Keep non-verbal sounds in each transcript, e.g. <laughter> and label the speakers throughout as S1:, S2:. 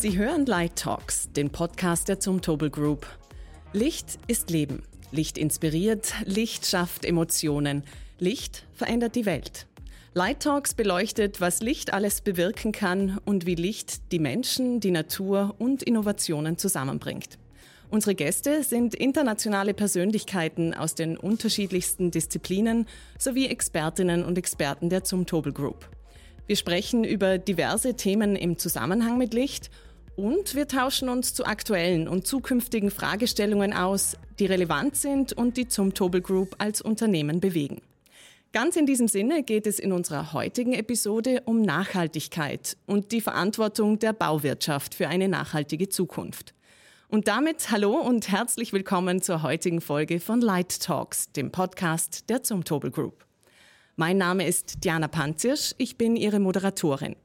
S1: Sie hören Light Talks, den Podcast der Zumtobel Group. Licht ist Leben. Licht inspiriert, Licht schafft Emotionen. Licht verändert die Welt. Light Talks beleuchtet, was Licht alles bewirken kann und wie Licht die Menschen, die Natur und Innovationen zusammenbringt. Unsere Gäste sind internationale Persönlichkeiten aus den unterschiedlichsten Disziplinen sowie Expertinnen und Experten der Zumtobel Group. Wir sprechen über diverse Themen im Zusammenhang mit Licht und wir tauschen uns zu aktuellen und zukünftigen Fragestellungen aus, die relevant sind und die Zumtobel Group als Unternehmen bewegen. Ganz in diesem Sinne geht es in unserer heutigen Episode um Nachhaltigkeit und die Verantwortung der Bauwirtschaft für eine nachhaltige Zukunft. Und damit hallo und herzlich willkommen zur heutigen Folge von Light Talks, dem Podcast der Zumtobel Group. Mein Name ist Diana Panzirsch, ich bin Ihre Moderatorin.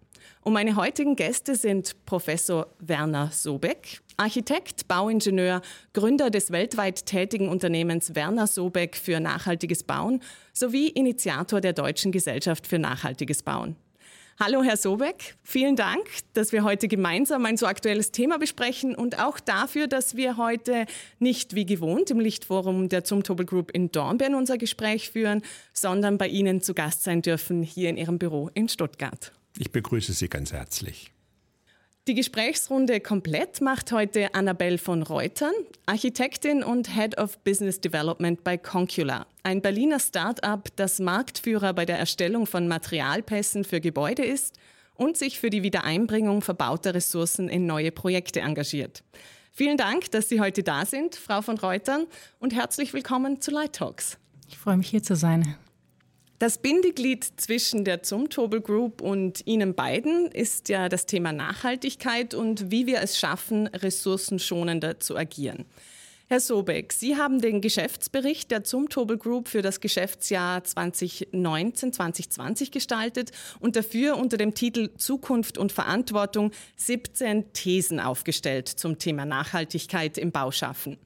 S1: Und meine heutigen Gäste sind Professor Werner Sobeck, Architekt, Bauingenieur, Gründer des weltweit tätigen Unternehmens Werner Sobeck für nachhaltiges Bauen sowie Initiator der Deutschen Gesellschaft für nachhaltiges Bauen. Hallo, Herr Sobeck. Vielen Dank, dass wir heute gemeinsam ein so aktuelles Thema besprechen und auch dafür, dass wir heute nicht wie gewohnt im Lichtforum der Zumtobel Group in Dornbirn unser Gespräch führen, sondern bei Ihnen zu Gast sein dürfen hier in Ihrem Büro in Stuttgart.
S2: Ich begrüße Sie ganz herzlich.
S1: Die Gesprächsrunde komplett macht heute Annabelle von Reutern, Architektin und Head of Business Development bei Concula, ein Berliner Start-up, das Marktführer bei der Erstellung von Materialpässen für Gebäude ist und sich für die Wiedereinbringung verbauter Ressourcen in neue Projekte engagiert. Vielen Dank, dass Sie heute da sind, Frau von Reutern, und herzlich willkommen zu Light Talks.
S3: Ich freue mich hier zu sein.
S1: Das Bindeglied zwischen der Zumtobel Group und Ihnen beiden ist ja das Thema Nachhaltigkeit und wie wir es schaffen, ressourcenschonender zu agieren. Herr Sobeck, Sie haben den Geschäftsbericht der Zumtobel Group für das Geschäftsjahr 2019-2020 gestaltet und dafür unter dem Titel Zukunft und Verantwortung 17 Thesen aufgestellt zum Thema Nachhaltigkeit im Bauschaffen.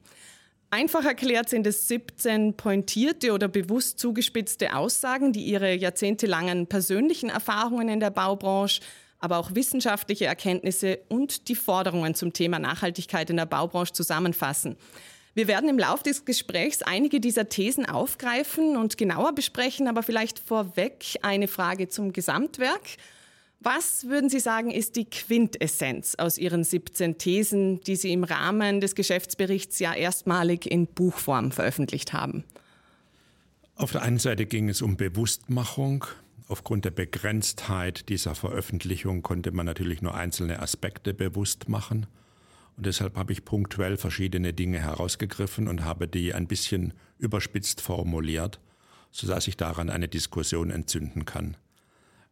S1: Einfach erklärt sind es 17 pointierte oder bewusst zugespitzte Aussagen, die ihre jahrzehntelangen persönlichen Erfahrungen in der Baubranche, aber auch wissenschaftliche Erkenntnisse und die Forderungen zum Thema Nachhaltigkeit in der Baubranche zusammenfassen. Wir werden im Laufe des Gesprächs einige dieser Thesen aufgreifen und genauer besprechen, aber vielleicht vorweg eine Frage zum Gesamtwerk. Was würden Sie sagen, ist die Quintessenz aus Ihren 17 Thesen, die Sie im Rahmen des Geschäftsberichts ja erstmalig in Buchform veröffentlicht haben?
S2: Auf der einen Seite ging es um Bewusstmachung. Aufgrund der Begrenztheit dieser Veröffentlichung konnte man natürlich nur einzelne Aspekte bewusst machen. Und deshalb habe ich punktuell verschiedene Dinge herausgegriffen und habe die ein bisschen überspitzt formuliert, sodass ich daran eine Diskussion entzünden kann.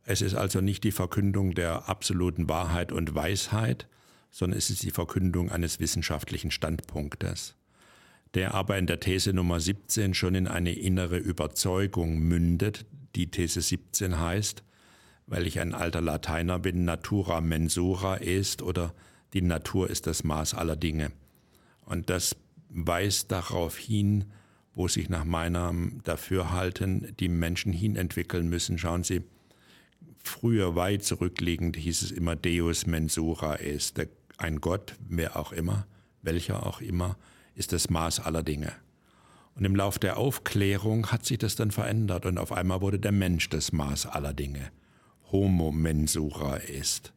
S2: Es ist also nicht die Verkündung der absoluten Wahrheit und Weisheit, sondern es ist die Verkündung eines wissenschaftlichen Standpunktes, der aber in der These Nummer 17 schon in eine innere Überzeugung mündet, die These 17 heißt, weil ich ein alter Lateiner bin, natura mensura est oder die Natur ist das Maß aller Dinge. Und das weist darauf hin, wo sich nach meinem Dafürhalten die Menschen hinentwickeln müssen. Schauen Sie, früher weit zurückliegend hieß es immer Deus mensura est. Ein Gott, wer auch immer, welcher auch immer, ist das Maß aller Dinge. Und im Lauf der Aufklärung hat sich das dann verändert und auf einmal wurde der Mensch das Maß aller Dinge. Homo mensura ist.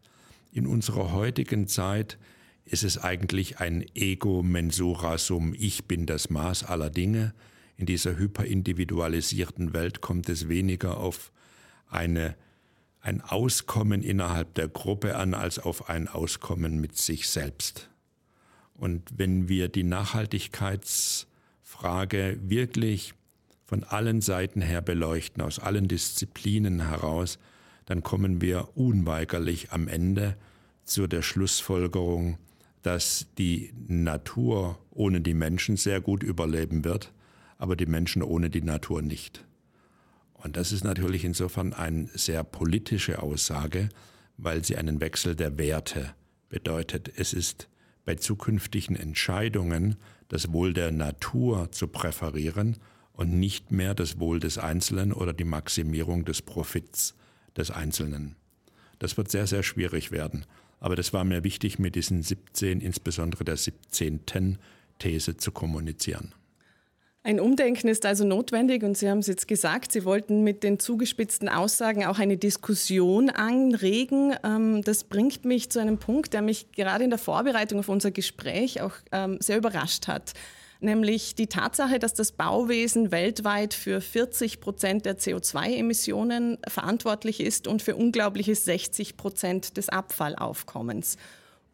S2: In unserer heutigen Zeit ist es eigentlich ein Ego mensura sum. Ich bin das Maß aller Dinge. In dieser hyperindividualisierten Welt kommt es weniger auf eine ein Auskommen innerhalb der Gruppe an als auf ein Auskommen mit sich selbst. Und wenn wir die Nachhaltigkeitsfrage wirklich von allen Seiten her beleuchten, aus allen Disziplinen heraus, dann kommen wir unweigerlich am Ende zu der Schlussfolgerung, dass die Natur ohne die Menschen sehr gut überleben wird, aber die Menschen ohne die Natur nicht. Und das ist natürlich insofern eine sehr politische Aussage, weil sie einen Wechsel der Werte bedeutet. Es ist bei zukünftigen Entscheidungen das Wohl der Natur zu präferieren und nicht mehr das Wohl des Einzelnen oder die Maximierung des Profits des Einzelnen. Das wird sehr, sehr schwierig werden. Aber das war mir wichtig, mit diesen 17, insbesondere der 17. These zu kommunizieren.
S1: Ein Umdenken ist also notwendig und Sie haben es jetzt gesagt, Sie wollten mit den zugespitzten Aussagen auch eine Diskussion anregen. Ähm, das bringt mich zu einem Punkt, der mich gerade in der Vorbereitung auf unser Gespräch auch ähm, sehr überrascht hat nämlich die Tatsache, dass das Bauwesen weltweit für 40 Prozent der CO2-Emissionen verantwortlich ist und für unglaubliche 60 Prozent des Abfallaufkommens.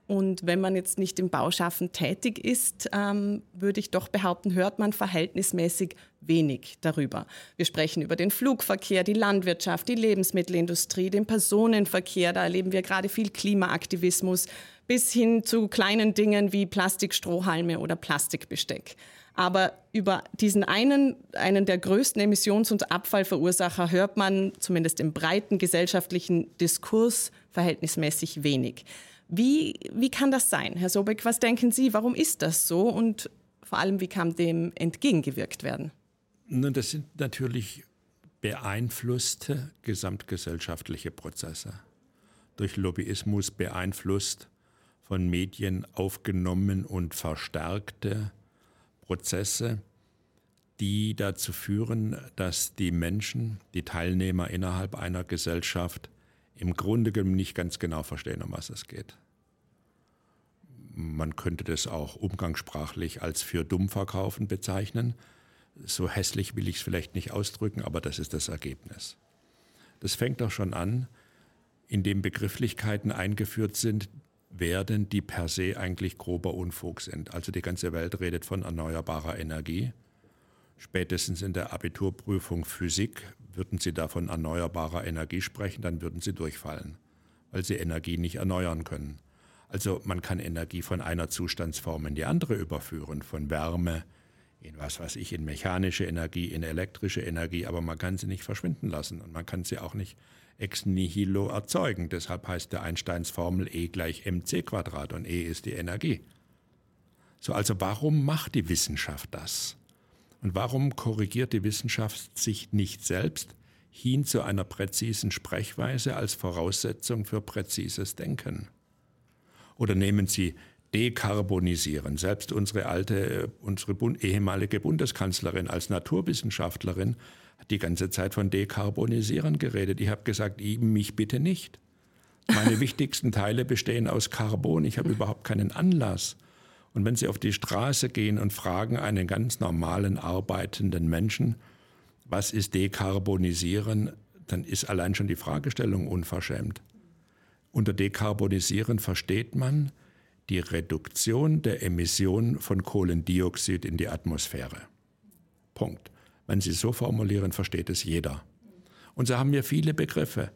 S1: Und wenn man jetzt nicht im Bauschaffen tätig ist, ähm, würde ich doch behaupten, hört man verhältnismäßig wenig darüber. Wir sprechen über den Flugverkehr, die Landwirtschaft, die Lebensmittelindustrie, den Personenverkehr. Da erleben wir gerade viel Klimaaktivismus bis hin zu kleinen Dingen wie Plastikstrohhalme oder Plastikbesteck. Aber über diesen einen, einen der größten Emissions- und Abfallverursacher hört man zumindest im breiten gesellschaftlichen Diskurs verhältnismäßig wenig. Wie, wie kann das sein, Herr Sobeck? Was denken Sie, warum ist das so und vor allem, wie kann dem entgegengewirkt werden?
S2: Nun, das sind natürlich beeinflusste gesamtgesellschaftliche Prozesse. Durch Lobbyismus beeinflusst, von Medien aufgenommen und verstärkte Prozesse, die dazu führen, dass die Menschen, die Teilnehmer innerhalb einer Gesellschaft im Grunde genommen nicht ganz genau verstehen, um was es geht. Man könnte das auch umgangssprachlich als für dumm verkaufen bezeichnen. So hässlich will ich es vielleicht nicht ausdrücken, aber das ist das Ergebnis. Das fängt doch schon an, indem Begrifflichkeiten eingeführt sind, werden, die per se eigentlich grober Unfug sind. Also die ganze Welt redet von erneuerbarer Energie. Spätestens in der Abiturprüfung Physik würden Sie da von erneuerbarer Energie sprechen, dann würden Sie durchfallen, weil Sie Energie nicht erneuern können. Also man kann Energie von einer Zustandsform in die andere überführen, von Wärme in was weiß ich, in mechanische Energie, in elektrische Energie, aber man kann sie nicht verschwinden lassen und man kann sie auch nicht ex nihilo erzeugen. Deshalb heißt der Einsteins Formel E gleich mc Quadrat und E ist die Energie. So, also warum macht die Wissenschaft das? Und warum korrigiert die Wissenschaft sich nicht selbst hin zu einer präzisen Sprechweise als Voraussetzung für präzises Denken? Oder nehmen Sie dekarbonisieren. Selbst unsere alte, unsere ehemalige Bundeskanzlerin als Naturwissenschaftlerin hat die ganze Zeit von dekarbonisieren geredet. Ich habe gesagt, mich bitte nicht. Meine <laughs> wichtigsten Teile bestehen aus Carbon. Ich habe überhaupt keinen Anlass. Und wenn Sie auf die Straße gehen und fragen einen ganz normalen arbeitenden Menschen, was ist dekarbonisieren, dann ist allein schon die Fragestellung unverschämt. Unter dekarbonisieren versteht man, die Reduktion der Emission von Kohlendioxid in die Atmosphäre. Punkt. Wenn Sie so formulieren, versteht es jeder. Und so haben wir viele Begriffe.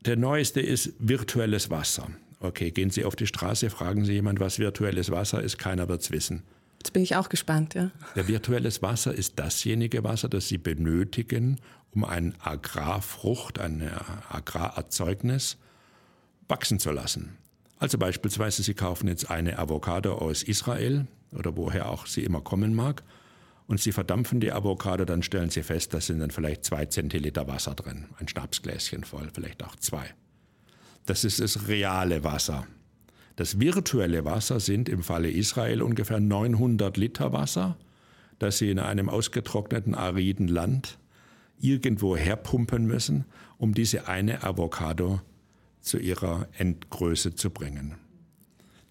S2: Der neueste ist virtuelles Wasser. Okay, gehen Sie auf die Straße, fragen Sie jemand, was virtuelles Wasser ist, keiner wird es wissen.
S1: Jetzt bin ich auch gespannt, ja.
S2: Der virtuelles Wasser ist dasjenige Wasser, das Sie benötigen, um ein Agrarfrucht, ein Agrarerzeugnis wachsen zu lassen. Also beispielsweise, Sie kaufen jetzt eine Avocado aus Israel oder woher auch sie immer kommen mag und Sie verdampfen die Avocado, dann stellen Sie fest, da sind dann vielleicht zwei Zentiliter Wasser drin, ein Schnapsgläschen voll, vielleicht auch zwei. Das ist das reale Wasser. Das virtuelle Wasser sind im Falle Israel ungefähr 900 Liter Wasser, das Sie in einem ausgetrockneten, ariden Land irgendwo herpumpen müssen, um diese eine Avocado zu ihrer Endgröße zu bringen.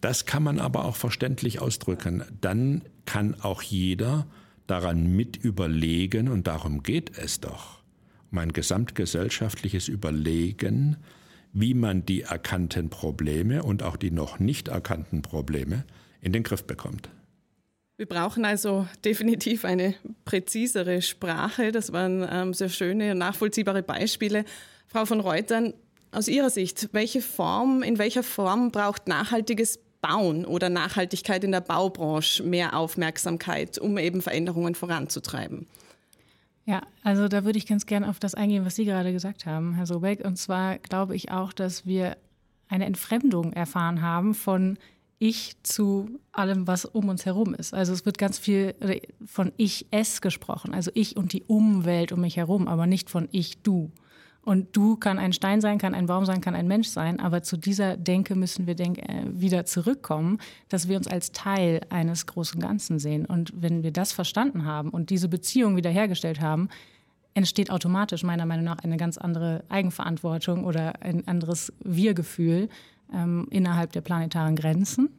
S2: Das kann man aber auch verständlich ausdrücken. Dann kann auch jeder daran mit überlegen, und darum geht es doch, um ein gesamtgesellschaftliches Überlegen, wie man die erkannten Probleme und auch die noch nicht erkannten Probleme in den Griff bekommt.
S1: Wir brauchen also definitiv eine präzisere Sprache. Das waren ähm, sehr schöne und nachvollziehbare Beispiele. Frau von Reutern, aus Ihrer Sicht, welche Form, in welcher Form braucht nachhaltiges Bauen oder Nachhaltigkeit in der Baubranche mehr Aufmerksamkeit, um eben Veränderungen voranzutreiben?
S3: Ja, also da würde ich ganz gerne auf das eingehen, was Sie gerade gesagt haben, Herr Sobeck. Und zwar glaube ich auch, dass wir eine Entfremdung erfahren haben von ich zu allem, was um uns herum ist. Also es wird ganz viel von ich es gesprochen, also ich und die Umwelt um mich herum, aber nicht von ich du. Und du kann ein Stein sein, kann ein Baum sein, kann ein Mensch sein. Aber zu dieser Denke müssen wir denk, äh, wieder zurückkommen, dass wir uns als Teil eines großen Ganzen sehen. Und wenn wir das verstanden haben und diese Beziehung wiederhergestellt haben, entsteht automatisch meiner Meinung nach eine ganz andere Eigenverantwortung oder ein anderes Wir-Gefühl ähm, innerhalb der planetaren Grenzen.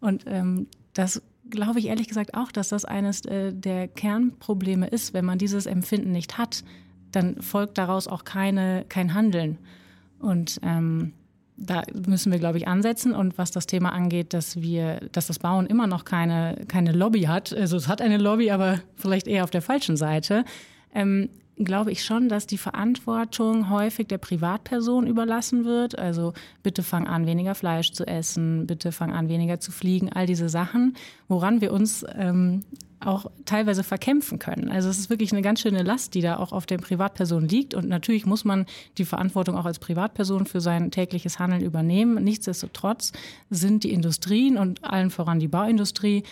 S3: Und ähm, das glaube ich ehrlich gesagt auch, dass das eines äh, der Kernprobleme ist, wenn man dieses Empfinden nicht hat dann folgt daraus auch keine, kein Handeln. Und ähm, da müssen wir, glaube ich, ansetzen. Und was das Thema angeht, dass wir, dass das Bauen immer noch keine, keine Lobby hat, also es hat eine Lobby, aber vielleicht eher auf der falschen Seite, ähm, glaube ich schon, dass die Verantwortung häufig der Privatperson überlassen wird. Also bitte fang an, weniger Fleisch zu essen, bitte fang an, weniger zu fliegen, all diese Sachen, woran wir uns ähm, auch teilweise verkämpfen können. Also es ist wirklich eine ganz schöne Last, die da auch auf der Privatperson liegt. Und natürlich muss man die Verantwortung auch als Privatperson für sein tägliches Handeln übernehmen. Nichtsdestotrotz sind die Industrien und allen voran die Bauindustrie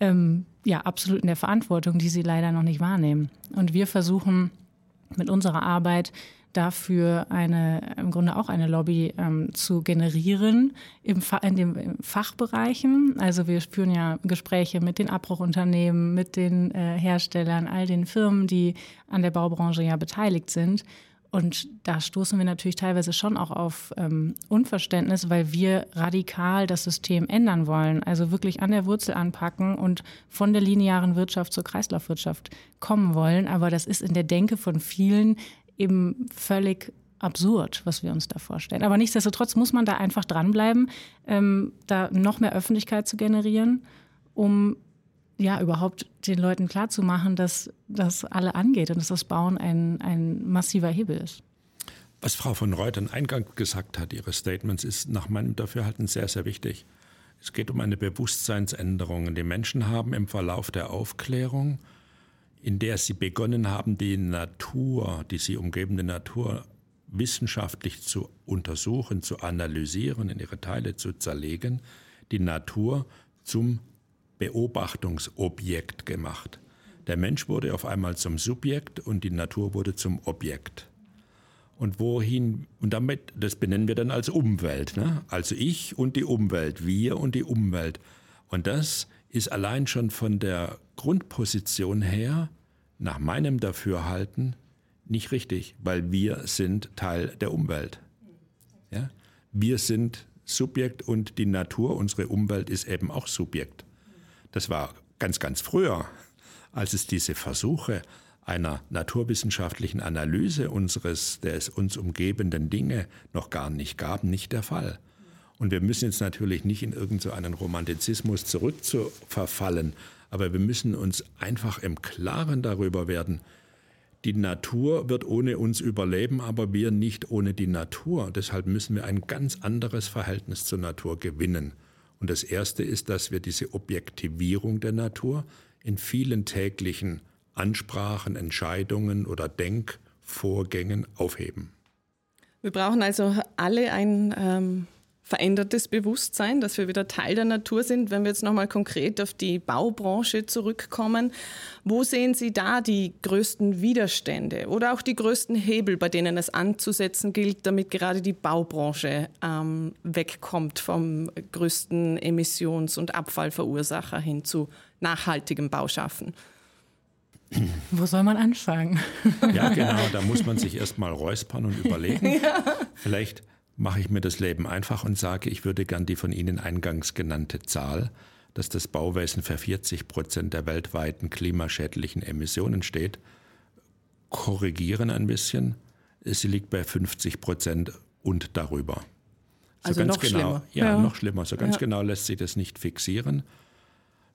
S3: ähm, ja absolut in der Verantwortung, die sie leider noch nicht wahrnehmen. Und wir versuchen mit unserer Arbeit dafür eine, im Grunde auch eine Lobby ähm, zu generieren im, in den Fachbereichen. Also wir führen ja Gespräche mit den Abbruchunternehmen, mit den äh, Herstellern, all den Firmen, die an der Baubranche ja beteiligt sind. Und da stoßen wir natürlich teilweise schon auch auf ähm, Unverständnis, weil wir radikal das System ändern wollen. Also wirklich an der Wurzel anpacken und von der linearen Wirtschaft zur Kreislaufwirtschaft kommen wollen. Aber das ist in der Denke von vielen eben völlig absurd, was wir uns da vorstellen. Aber nichtsdestotrotz muss man da einfach dranbleiben, ähm, da noch mehr Öffentlichkeit zu generieren, um ja überhaupt den Leuten klarzumachen, dass das alle angeht und dass das Bauen ein, ein massiver Hebel ist.
S2: Was Frau von Reutern Eingang gesagt hat, ihre Statements, ist nach meinem Dafürhalten sehr, sehr wichtig. Es geht um eine Bewusstseinsänderung. Die Menschen haben im Verlauf der Aufklärung in der sie begonnen haben, die Natur, die sie umgebende Natur wissenschaftlich zu untersuchen, zu analysieren, in ihre Teile zu zerlegen, die Natur zum Beobachtungsobjekt gemacht. Der Mensch wurde auf einmal zum Subjekt und die Natur wurde zum Objekt. Und wohin, und damit, das benennen wir dann als Umwelt, ne? also ich und die Umwelt, wir und die Umwelt. Und das ist allein schon von der Grundposition her, nach meinem Dafürhalten, nicht richtig, weil wir sind Teil der Umwelt. Ja? Wir sind Subjekt und die Natur, unsere Umwelt ist eben auch Subjekt. Das war ganz, ganz früher, als es diese Versuche einer naturwissenschaftlichen Analyse unseres, des uns umgebenden Dinge noch gar nicht gab, nicht der Fall. Und wir müssen jetzt natürlich nicht in irgendeinen so Romantizismus zurückverfallen, aber wir müssen uns einfach im Klaren darüber werden, die Natur wird ohne uns überleben, aber wir nicht ohne die Natur. Deshalb müssen wir ein ganz anderes Verhältnis zur Natur gewinnen. Und das Erste ist, dass wir diese Objektivierung der Natur in vielen täglichen Ansprachen, Entscheidungen oder Denkvorgängen aufheben.
S1: Wir brauchen also alle ein ähm, verändertes Bewusstsein, dass wir wieder Teil der Natur sind. Wenn wir jetzt nochmal konkret auf die Baubranche zurückkommen, wo sehen Sie da die größten Widerstände oder auch die größten Hebel, bei denen es anzusetzen gilt, damit gerade die Baubranche ähm, wegkommt vom größten Emissions- und Abfallverursacher hin zu nachhaltigem Bauschaffen?
S3: Wo soll man anfangen?
S2: Ja, genau, da muss man sich erst mal räuspern und überlegen. <laughs> Ja. Vielleicht mache ich mir das Leben einfach und sage, ich würde gern die von Ihnen eingangs genannte Zahl, dass das Bauwesen für 40 Prozent der weltweiten klimaschädlichen Emissionen steht, korrigieren ein bisschen. Sie liegt bei 50 Prozent und darüber.
S1: So also noch
S2: genau,
S1: schlimmer.
S2: Ja, ja, noch schlimmer. So ganz ja. genau lässt sich das nicht fixieren.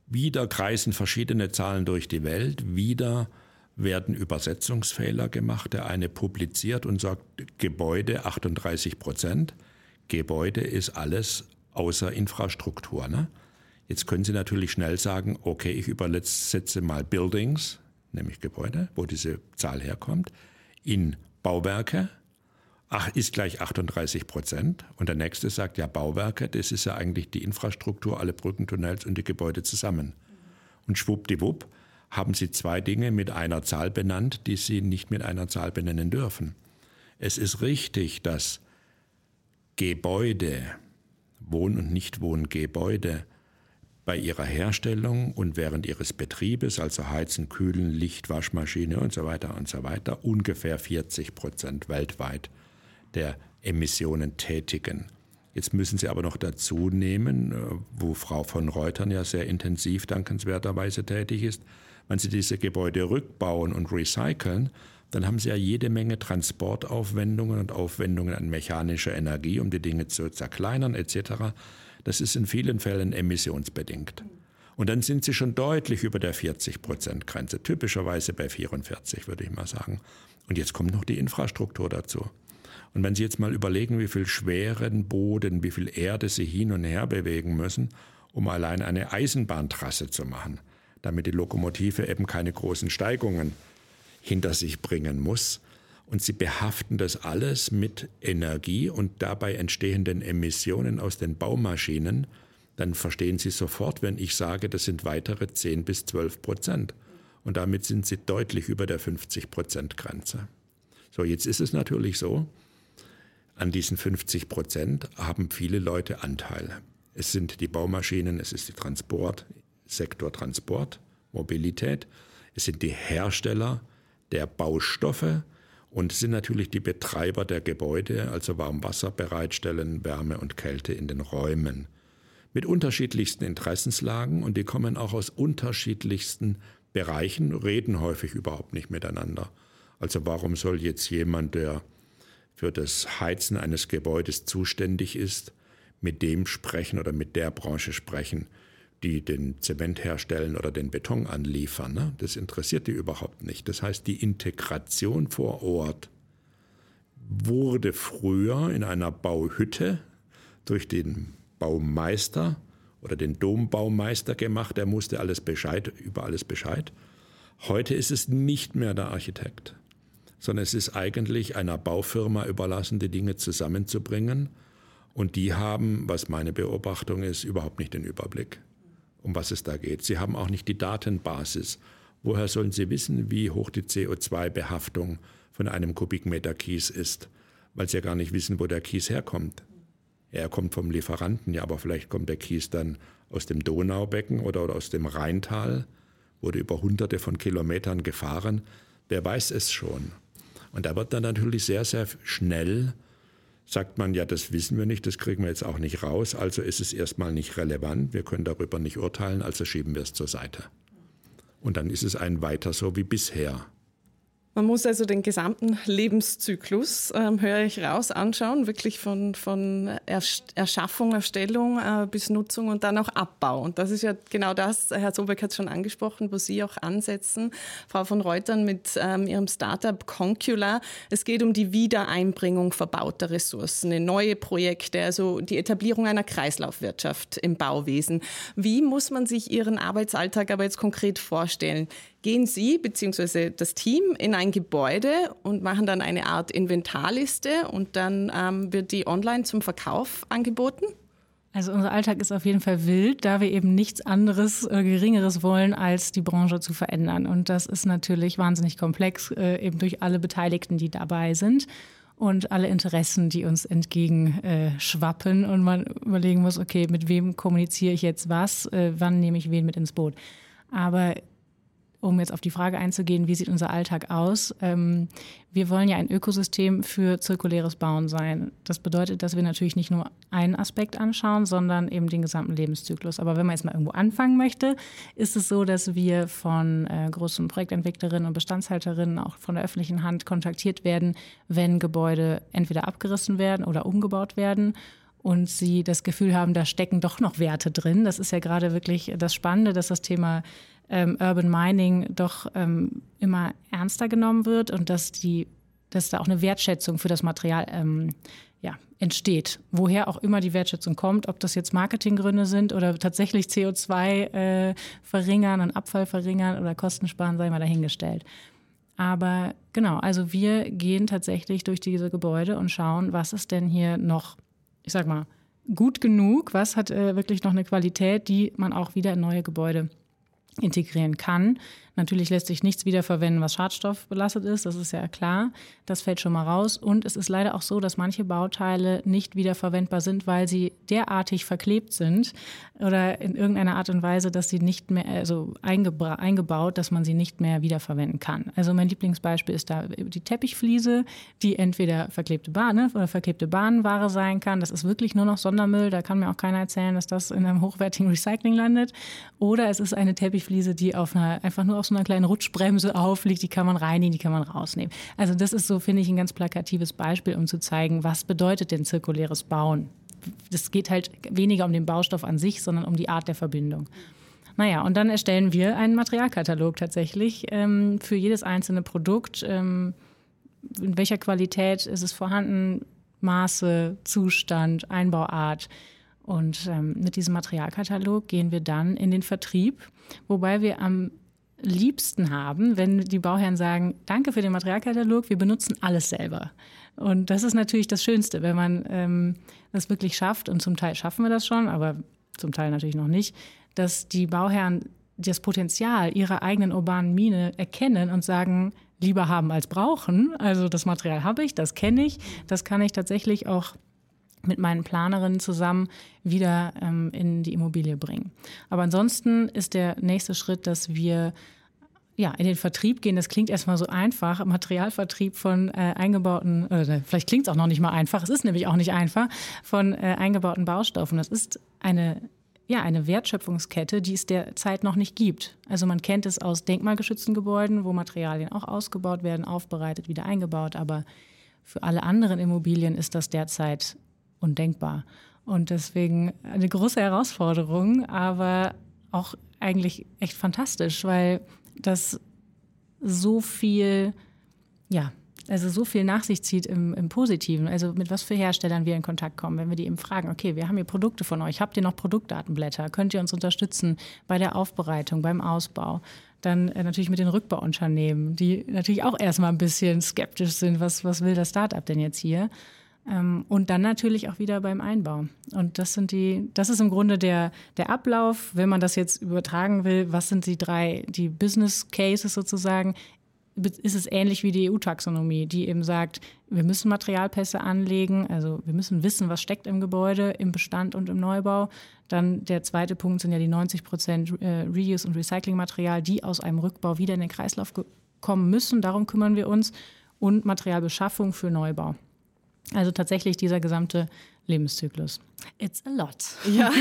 S2: Wieder kreisen verschiedene Zahlen durch die Welt. Wieder werden Übersetzungsfehler gemacht. Der eine publiziert und sagt Gebäude 38 Prozent. Gebäude ist alles außer Infrastruktur. Ne? Jetzt können Sie natürlich schnell sagen, okay, ich übersetze mal Buildings, nämlich Gebäude, wo diese Zahl herkommt, in Bauwerke. Ach, ist gleich 38 Prozent. Und der nächste sagt, ja, Bauwerke, das ist ja eigentlich die Infrastruktur, alle Brücken, Tunnels und die Gebäude zusammen. Und schwuppdiwupp haben Sie zwei Dinge mit einer Zahl benannt, die Sie nicht mit einer Zahl benennen dürfen. Es ist richtig, dass Gebäude, Wohn- und Nichtwohngebäude, bei ihrer Herstellung und während ihres Betriebes, also Heizen, Kühlen, Licht, Waschmaschine und so weiter und so weiter, ungefähr 40 Prozent weltweit der Emissionen tätigen. Jetzt müssen Sie aber noch dazu nehmen, äh, wo Frau von Reutern ja sehr intensiv dankenswerterweise tätig ist, wenn Sie diese Gebäude rückbauen und recyceln, dann haben Sie ja jede Menge Transportaufwendungen und Aufwendungen an mechanischer Energie, um die Dinge zu zerkleinern etc. Das ist in vielen Fällen emissionsbedingt. Und dann sind Sie schon deutlich über der 40-Prozent-Grenze, typischerweise bei 44, würde ich mal sagen. Und jetzt kommt noch die Infrastruktur dazu. Und wenn Sie jetzt mal überlegen, wie viel schweren Boden, wie viel Erde Sie hin und her bewegen müssen, um allein eine Eisenbahntrasse zu machen, damit die Lokomotive eben keine großen Steigungen hinter sich bringen muss. Und sie behaften das alles mit Energie und dabei entstehenden Emissionen aus den Baumaschinen, dann verstehen Sie sofort, wenn ich sage, das sind weitere 10 bis 12 Prozent. Und damit sind Sie deutlich über der 50 Prozent Grenze. So, jetzt ist es natürlich so, an diesen 50 Prozent haben viele Leute Anteil. Es sind die Baumaschinen, es ist der Transport, Sektor Transport, Mobilität, es sind die Hersteller der Baustoffe und es sind natürlich die Betreiber der Gebäude, also Warmwasser bereitstellen, Wärme und Kälte in den Räumen. Mit unterschiedlichsten Interessenslagen und die kommen auch aus unterschiedlichsten Bereichen, reden häufig überhaupt nicht miteinander. Also warum soll jetzt jemand, der für das Heizen eines Gebäudes zuständig ist, mit dem sprechen oder mit der Branche sprechen, die den Zement herstellen oder den Beton anliefern. Ne? Das interessiert die überhaupt nicht. Das heißt, die Integration vor Ort wurde früher in einer Bauhütte durch den Baumeister oder den Dombaumeister gemacht. Der musste alles Bescheid, über alles Bescheid. Heute ist es nicht mehr der Architekt sondern es ist eigentlich einer Baufirma überlassen, die Dinge zusammenzubringen. Und die haben, was meine Beobachtung ist, überhaupt nicht den Überblick, um was es da geht. Sie haben auch nicht die Datenbasis. Woher sollen sie wissen, wie hoch die CO2-Behaftung von einem Kubikmeter Kies ist? Weil sie ja gar nicht wissen, wo der Kies herkommt. Er kommt vom Lieferanten, ja, aber vielleicht kommt der Kies dann aus dem Donaubecken oder, oder aus dem Rheintal, wurde über hunderte von Kilometern gefahren. Wer weiß es schon? Und da wird dann natürlich sehr, sehr schnell, sagt man, ja, das wissen wir nicht, das kriegen wir jetzt auch nicht raus, also ist es erstmal nicht relevant, wir können darüber nicht urteilen, also schieben wir es zur Seite. Und dann ist es ein weiter so wie bisher.
S1: Man muss also den gesamten Lebenszyklus, ähm, höre ich raus, anschauen, wirklich von, von Erschaffung, Erstellung äh, bis Nutzung und dann auch Abbau. Und das ist ja genau das, Herr Sobeck hat es schon angesprochen, wo Sie auch ansetzen, Frau von Reutern mit ähm, Ihrem Startup Concula. Es geht um die Wiedereinbringung verbauter Ressourcen in neue Projekte, also die Etablierung einer Kreislaufwirtschaft im Bauwesen. Wie muss man sich Ihren Arbeitsalltag aber jetzt konkret vorstellen? Gehen Sie bzw. das Team in ein Gebäude und machen dann eine Art Inventarliste und dann ähm, wird die online zum Verkauf angeboten?
S3: Also unser Alltag ist auf jeden Fall wild, da wir eben nichts anderes oder Geringeres wollen, als die Branche zu verändern. Und das ist natürlich wahnsinnig komplex, äh, eben durch alle Beteiligten, die dabei sind und alle Interessen, die uns entgegenschwappen äh, und man überlegen muss, okay, mit wem kommuniziere ich jetzt was, äh, wann nehme ich wen mit ins Boot. Aber um jetzt auf die Frage einzugehen, wie sieht unser Alltag aus? Ähm, wir wollen ja ein Ökosystem für zirkuläres Bauen sein. Das bedeutet, dass wir natürlich nicht nur einen Aspekt anschauen, sondern eben den gesamten Lebenszyklus. Aber wenn man jetzt mal irgendwo anfangen möchte, ist es so, dass wir von äh, großen Projektentwicklerinnen und Bestandshalterinnen, auch von der öffentlichen Hand kontaktiert werden, wenn Gebäude entweder abgerissen werden oder umgebaut werden und sie das Gefühl haben, da stecken doch noch Werte drin. Das ist ja gerade wirklich das Spannende, dass das Thema ähm, Urban Mining doch ähm, immer ernster genommen wird und dass, die, dass da auch eine Wertschätzung für das Material ähm, ja, entsteht. Woher auch immer die Wertschätzung kommt, ob das jetzt Marketinggründe sind oder tatsächlich CO2 äh, verringern und Abfall verringern oder Kosten sparen, sei mal dahingestellt. Aber genau, also wir gehen tatsächlich durch diese Gebäude und schauen, was ist denn hier noch, ich sag mal, gut genug, was hat äh, wirklich noch eine Qualität, die man auch wieder in neue Gebäude integrieren kann. Natürlich lässt sich nichts wiederverwenden, was schadstoffbelastet ist, das ist ja klar. Das fällt schon mal raus. Und es ist leider auch so, dass manche Bauteile nicht wiederverwendbar sind, weil sie derartig verklebt sind oder in irgendeiner Art und Weise, dass sie nicht mehr, also eingebaut, dass man sie nicht mehr wiederverwenden kann. Also mein Lieblingsbeispiel ist da die Teppichfliese, die entweder verklebte Bahn ne, oder verklebte Bahnware sein kann. Das ist wirklich nur noch Sondermüll. Da kann mir auch keiner erzählen, dass das in einem hochwertigen Recycling landet. Oder es ist eine Teppichfliese, die auf einer, einfach nur auf so einer kleinen Rutschbremse aufliegt. Die kann man reinigen, die kann man rausnehmen. Also das ist so, finde ich, ein ganz plakatives Beispiel, um zu zeigen, was bedeutet denn zirkuläres Bauen? Das geht halt weniger um den Baustoff an sich, sondern um die Art der Verbindung. Naja, und dann erstellen wir einen Materialkatalog tatsächlich ähm, für jedes einzelne Produkt. Ähm, in welcher Qualität ist es vorhanden? Maße, Zustand, Einbauart. Und ähm, mit diesem Materialkatalog gehen wir dann in den Vertrieb, wobei wir am liebsten haben, wenn die Bauherren sagen, danke für den Materialkatalog, wir benutzen alles selber. Und das ist natürlich das Schönste, wenn man ähm, das wirklich schafft, und zum Teil schaffen wir das schon, aber zum Teil natürlich noch nicht, dass die Bauherren das Potenzial ihrer eigenen urbanen Mine erkennen und sagen, lieber haben als brauchen. Also das Material habe ich, das kenne ich, das kann ich tatsächlich auch mit meinen Planerinnen zusammen wieder ähm, in die Immobilie bringen. Aber ansonsten ist der nächste Schritt, dass wir ja, in den Vertrieb gehen, das klingt erstmal so einfach, Materialvertrieb von äh, eingebauten, oder vielleicht klingt es auch noch nicht mal einfach, es ist nämlich auch nicht einfach, von äh, eingebauten Baustoffen. Das ist eine, ja, eine Wertschöpfungskette, die es derzeit noch nicht gibt. Also man kennt es aus denkmalgeschützten Gebäuden, wo Materialien auch ausgebaut werden, aufbereitet, wieder eingebaut, aber für alle anderen Immobilien ist das derzeit undenkbar. Und deswegen eine große Herausforderung, aber auch eigentlich echt fantastisch, weil das so viel, ja, also so viel nach sich zieht im, im, Positiven. Also mit was für Herstellern wir in Kontakt kommen, wenn wir die eben fragen, okay, wir haben hier Produkte von euch, habt ihr noch Produktdatenblätter? Könnt ihr uns unterstützen bei der Aufbereitung, beim Ausbau? Dann äh, natürlich mit den Rückbauunternehmen, die natürlich auch erstmal ein bisschen skeptisch sind, was, was will das Startup denn jetzt hier? Ähm, und dann natürlich auch wieder beim Einbau. Und das sind die, das ist im Grunde der, der Ablauf, wenn man das jetzt übertragen will, was sind die drei, die Business Cases sozusagen, ist es ähnlich wie die EU-Taxonomie, die eben sagt, wir müssen Materialpässe anlegen, also wir müssen wissen, was steckt im Gebäude, im Bestand und im Neubau. Dann der zweite Punkt sind ja die 90 Prozent äh, Reuse- und Recyclingmaterial, die aus einem Rückbau wieder in den Kreislauf kommen müssen. Darum kümmern wir uns. Und Materialbeschaffung für Neubau. Also tatsächlich dieser gesamte Lebenszyklus.
S1: It's a lot. Ja,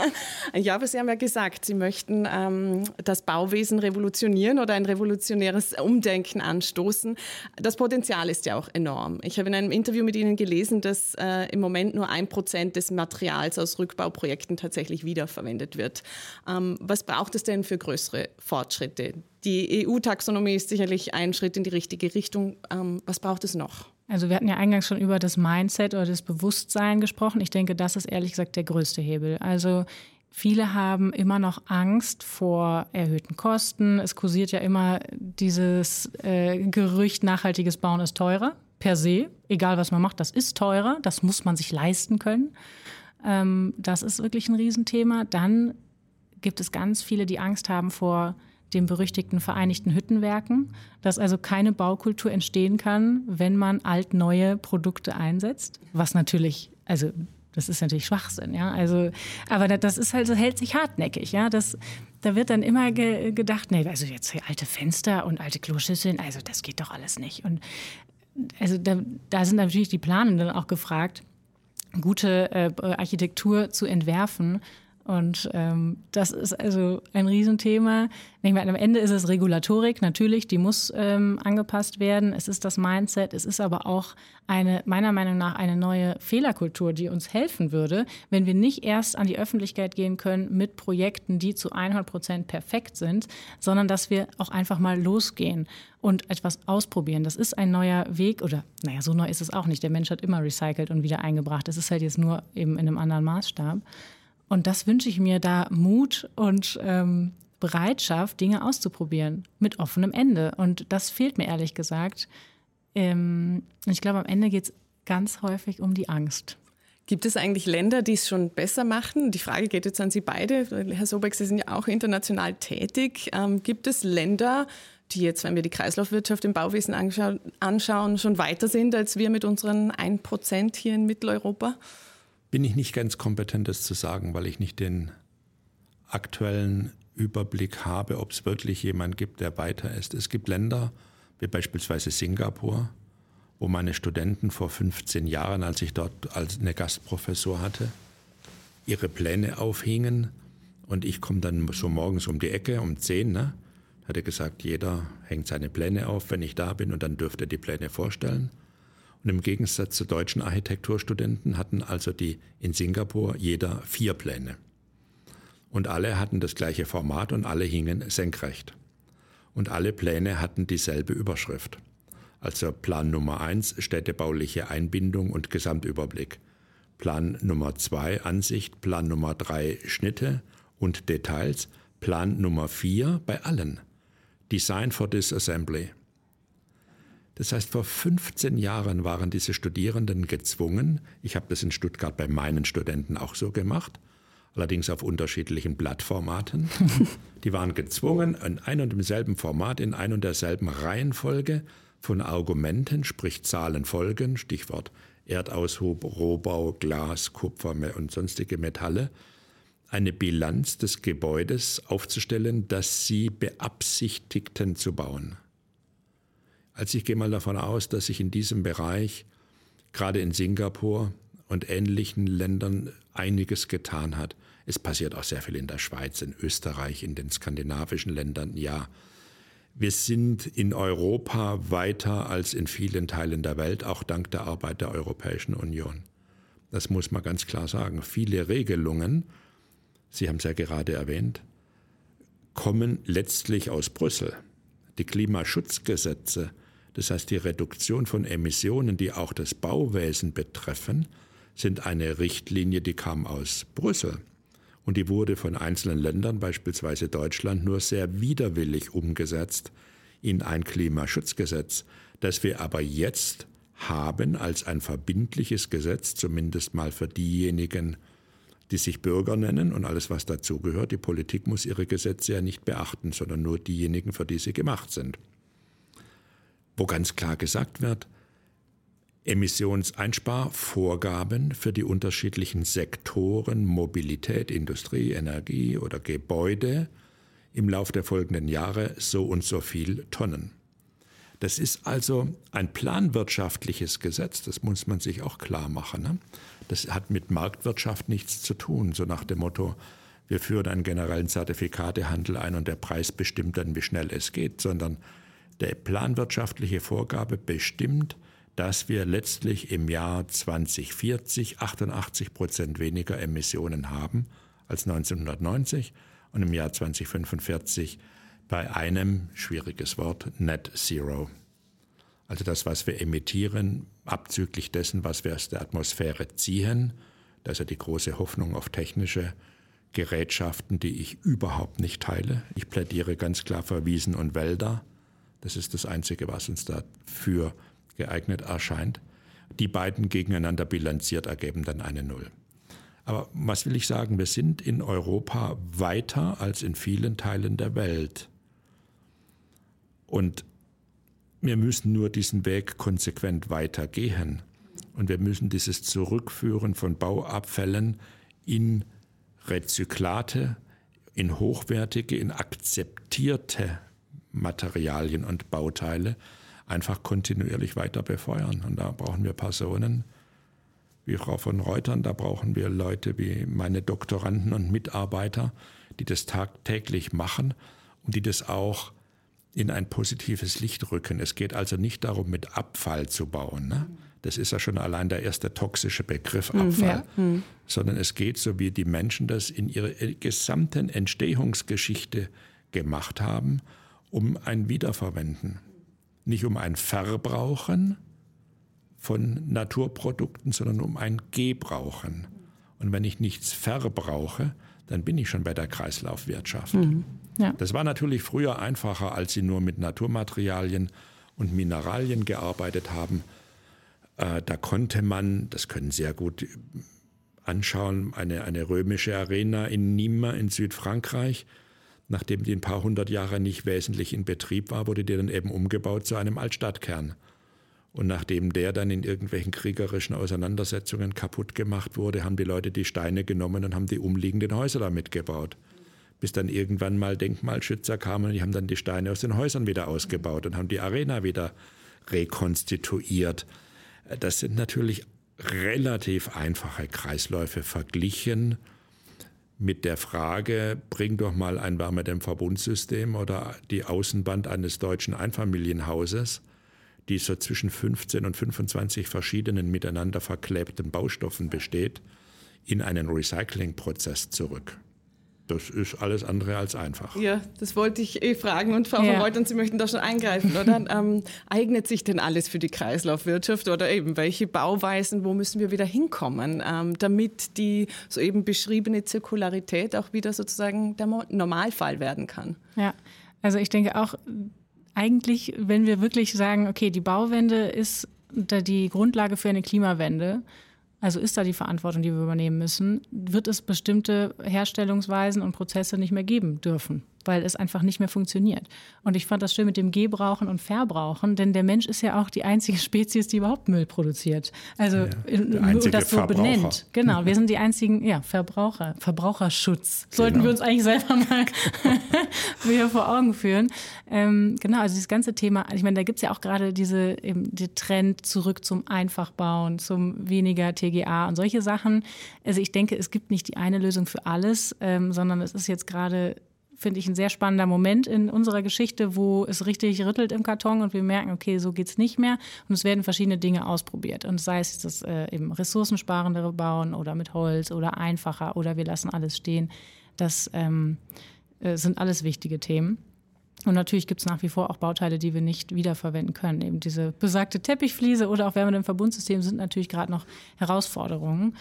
S1: <laughs> ja aber Sie haben ja gesagt, Sie möchten ähm, das Bauwesen revolutionieren oder ein revolutionäres Umdenken anstoßen. Das Potenzial ist ja auch enorm. Ich habe in einem Interview mit Ihnen gelesen, dass äh, im Moment nur ein Prozent des Materials aus Rückbauprojekten tatsächlich wiederverwendet wird. Ähm, was braucht es denn für größere Fortschritte? Die EU-Taxonomie ist sicherlich ein Schritt in die richtige Richtung. Ähm, was braucht es noch?
S3: Also wir hatten ja eingangs schon über das Mindset oder das Bewusstsein gesprochen. Ich denke, das ist ehrlich gesagt der größte Hebel. Also viele haben immer noch Angst vor erhöhten Kosten. Es kursiert ja immer dieses äh, Gerücht, nachhaltiges Bauen ist teurer, per se. Egal was man macht, das ist teurer, das muss man sich leisten können. Ähm, das ist wirklich ein Riesenthema. Dann gibt es ganz viele, die Angst haben vor den berüchtigten Vereinigten Hüttenwerken, dass also keine Baukultur entstehen kann, wenn man alt-neue Produkte einsetzt, was natürlich, also das ist natürlich Schwachsinn, ja. Also, aber das ist halt, so hält sich hartnäckig, ja. Das, da wird dann immer ge gedacht, nee, also jetzt hier alte Fenster und alte Kloschüsseln, also das geht doch alles nicht. Und also da, da sind natürlich die Planenden auch gefragt, gute äh, Architektur zu entwerfen, und ähm, das ist also ein Riesenthema. Ich meine, am Ende ist es Regulatorik, natürlich, die muss ähm, angepasst werden. Es ist das Mindset, es ist aber auch eine, meiner Meinung nach, eine neue Fehlerkultur, die uns helfen würde, wenn wir nicht erst an die Öffentlichkeit gehen können mit Projekten, die zu 100 Prozent perfekt sind, sondern dass wir auch einfach mal losgehen und etwas ausprobieren. Das ist ein neuer Weg oder, naja, so neu ist es auch nicht. Der Mensch hat immer recycelt und wieder eingebracht. Es ist halt jetzt nur eben in einem anderen Maßstab. Und das wünsche ich mir da Mut und ähm, Bereitschaft, Dinge auszuprobieren mit offenem Ende. Und das fehlt mir ehrlich gesagt. Ähm, ich glaube, am Ende geht es ganz häufig um die Angst.
S1: Gibt es eigentlich Länder, die es schon besser machen? Die Frage geht jetzt an Sie beide. Herr Sobeck, Sie sind ja auch international tätig. Ähm, gibt es Länder, die jetzt, wenn wir die Kreislaufwirtschaft im Bauwesen anschauen, anschauen, schon weiter sind als wir mit unseren 1% hier in Mitteleuropa?
S2: Bin ich nicht ganz kompetent, das zu sagen, weil ich nicht den aktuellen Überblick habe, ob es wirklich jemand gibt, der weiter ist. Es gibt Länder, wie beispielsweise Singapur, wo meine Studenten vor 15 Jahren, als ich dort als eine Gastprofessor hatte, ihre Pläne aufhingen. Und ich komme dann so morgens um die Ecke um 10, ne? Hat er gesagt, jeder hängt seine Pläne auf, wenn ich da bin, und dann dürfte er die Pläne vorstellen. Und im Gegensatz zu deutschen Architekturstudenten hatten also die in Singapur jeder vier Pläne. Und alle hatten das gleiche Format und alle hingen senkrecht. Und alle Pläne hatten dieselbe Überschrift. Also Plan Nummer eins städtebauliche Einbindung und Gesamtüberblick. Plan Nummer zwei Ansicht, Plan Nummer drei Schnitte und Details, Plan Nummer vier bei allen. Design for Disassembly. Das heißt, vor 15 Jahren waren diese Studierenden gezwungen, ich habe das in Stuttgart bei meinen Studenten auch so gemacht, allerdings auf unterschiedlichen Blattformaten. <laughs> Die waren gezwungen, in ein und demselben Format, in ein und derselben Reihenfolge von Argumenten, sprich Zahlenfolgen, Stichwort Erdaushub, Rohbau, Glas, Kupfer und sonstige Metalle, eine Bilanz des Gebäudes aufzustellen, das sie beabsichtigten zu bauen. Also ich gehe mal davon aus, dass sich in diesem Bereich, gerade in Singapur und ähnlichen Ländern, einiges getan hat. Es passiert auch sehr viel in der Schweiz, in Österreich, in den skandinavischen Ländern, ja. Wir sind in Europa weiter als in vielen Teilen der Welt, auch dank der Arbeit der Europäischen Union. Das muss man ganz klar sagen. Viele Regelungen, Sie haben es ja gerade erwähnt, kommen letztlich aus Brüssel. Die Klimaschutzgesetze, das heißt die Reduktion von Emissionen, die auch das Bauwesen betreffen, sind eine Richtlinie, die kam aus Brüssel. Und die wurde von einzelnen Ländern, beispielsweise Deutschland, nur sehr widerwillig umgesetzt in ein Klimaschutzgesetz, das wir aber jetzt haben als ein verbindliches Gesetz, zumindest mal für diejenigen, die sich Bürger nennen und alles, was dazugehört. Die Politik muss ihre Gesetze ja nicht beachten, sondern nur diejenigen, für die sie gemacht sind. Wo ganz klar gesagt wird, Emissionseinsparvorgaben für die unterschiedlichen Sektoren Mobilität, Industrie, Energie oder Gebäude im Laufe der folgenden Jahre so und so viel Tonnen. Das ist also ein planwirtschaftliches Gesetz, das muss man sich auch klar machen. Ne? Das hat mit Marktwirtschaft nichts zu tun, so nach dem Motto, wir führen einen generellen Zertifikatehandel ein und der Preis bestimmt dann, wie schnell es geht, sondern der planwirtschaftliche Vorgabe bestimmt, dass wir letztlich im Jahr 2040 88 Prozent weniger Emissionen haben als 1990 und im Jahr 2045 bei einem, schwieriges Wort, Net Zero. Also das, was wir emittieren, abzüglich dessen, was wir aus der Atmosphäre ziehen, das ist ja die große Hoffnung auf technische Gerätschaften, die ich überhaupt nicht teile. Ich plädiere ganz klar für Wiesen und Wälder. Das ist das Einzige, was uns dafür geeignet erscheint. Die beiden gegeneinander bilanziert ergeben dann eine Null. Aber was will ich sagen? Wir sind in Europa weiter als in vielen Teilen der Welt. Und wir müssen nur diesen Weg konsequent weitergehen. Und wir müssen dieses Zurückführen von Bauabfällen in Rezyklate, in hochwertige, in akzeptierte Materialien und Bauteile einfach kontinuierlich weiter befeuern. Und da brauchen wir Personen wie Frau von Reutern, da brauchen wir Leute wie meine Doktoranden und Mitarbeiter, die das tagtäglich machen und die das auch in ein positives Licht rücken. Es geht also nicht darum, mit Abfall zu bauen. Ne? Das ist ja schon allein der erste toxische Begriff hm, Abfall. Ja. Mhm. Sondern es geht, so wie die Menschen das in ihrer gesamten Entstehungsgeschichte gemacht haben, um ein Wiederverwenden nicht um ein Verbrauchen von Naturprodukten, sondern um ein Gebrauchen. Und wenn ich nichts verbrauche, dann bin ich schon bei der Kreislaufwirtschaft. Mhm. Ja. Das war natürlich früher einfacher, als sie nur mit Naturmaterialien und Mineralien gearbeitet haben. Äh, da konnte man, das können sehr gut anschauen, eine, eine römische Arena in Nîmes in Südfrankreich, nachdem die ein paar hundert Jahre nicht wesentlich in Betrieb war, wurde die dann eben umgebaut zu einem Altstadtkern. Und nachdem der dann in irgendwelchen kriegerischen Auseinandersetzungen kaputt gemacht wurde, haben die Leute die Steine genommen und haben die umliegenden Häuser damit gebaut. Bis dann irgendwann mal Denkmalschützer kamen und die haben dann die Steine aus den Häusern wieder ausgebaut und haben die Arena wieder rekonstituiert. Das sind natürlich relativ einfache Kreisläufe verglichen mit der Frage, bring doch mal ein Wärmedämmverbundsystem oder die Außenband eines deutschen Einfamilienhauses die so zwischen 15 und 25 verschiedenen miteinander verklebten Baustoffen besteht, in einen Recyclingprozess zurück. Das ist alles andere als einfach.
S1: Ja, das wollte ich eh fragen. Und Frau ja. von Reutern, Sie möchten da schon eingreifen, oder? <laughs> ähm, eignet sich denn alles für die Kreislaufwirtschaft oder eben welche Bauweisen, wo müssen wir wieder hinkommen, ähm, damit die soeben beschriebene Zirkularität auch wieder sozusagen der Normalfall werden kann?
S3: Ja, also ich denke auch, eigentlich, wenn wir wirklich sagen, okay, die Bauwende ist die Grundlage für eine Klimawende, also ist da die Verantwortung, die wir übernehmen müssen, wird es bestimmte Herstellungsweisen und Prozesse nicht mehr geben dürfen weil es einfach nicht mehr funktioniert. Und ich fand das schön mit dem Gebrauchen und Verbrauchen, denn der Mensch ist ja auch die einzige <laughs> Spezies, die überhaupt Müll produziert. Also ja, nur das so Verbraucher. benennt. Genau, wir sind die <laughs> einzigen ja, Verbraucher, Verbraucherschutz. Sollten genau. wir uns eigentlich selber mal <laughs> wieder vor Augen führen. Ähm, genau, also dieses ganze Thema, ich meine, da gibt es ja auch gerade diese eben, die Trend zurück zum Einfachbauen, zum weniger TGA und solche Sachen. Also ich denke, es gibt nicht die eine Lösung für alles, ähm, sondern es ist jetzt gerade finde ich, ein sehr spannender Moment in unserer Geschichte, wo es richtig rüttelt im Karton und wir merken, okay, so geht es nicht mehr. Und es werden verschiedene Dinge ausprobiert. Und sei es das äh, eben ressourcensparendere bauen oder mit Holz oder einfacher oder wir lassen alles stehen. Das ähm, äh, sind alles wichtige Themen. Und natürlich gibt es nach wie vor auch Bauteile, die wir nicht wiederverwenden können. Eben diese besagte Teppichfliese oder auch Wärme im Verbundsystem sind natürlich gerade noch Herausforderungen.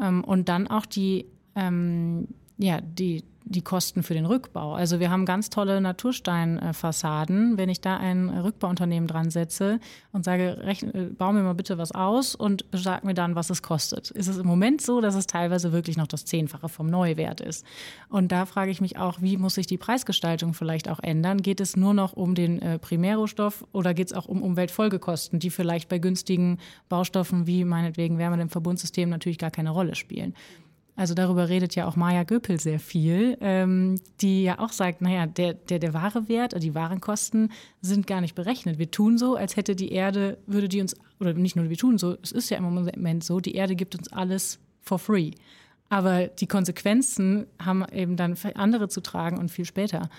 S3: Ähm, und dann auch die, ähm, ja, die die Kosten für den Rückbau. Also wir haben ganz tolle Natursteinfassaden. Wenn ich da ein Rückbauunternehmen dran setze und sage, rechne, äh, bau mir mal bitte was aus und sag mir dann, was es kostet, ist es im Moment so, dass es teilweise wirklich noch das Zehnfache vom Neuwert ist. Und da frage ich mich auch, wie muss sich die Preisgestaltung vielleicht auch ändern? Geht es nur noch um den äh, Primärrohstoff oder geht es auch um Umweltfolgekosten, die vielleicht bei günstigen Baustoffen wie meinetwegen Wärme im Verbundsystem natürlich gar keine Rolle spielen? Also darüber redet ja auch Maya Göpel sehr viel, ähm, die ja auch sagt, naja, der, der, der wahre Wert, die wahren Kosten sind gar nicht berechnet. Wir tun so, als hätte die Erde, würde die uns, oder nicht nur wir tun so, es ist ja im Moment so, die Erde gibt uns alles for free. Aber die Konsequenzen haben eben dann andere zu tragen und viel später.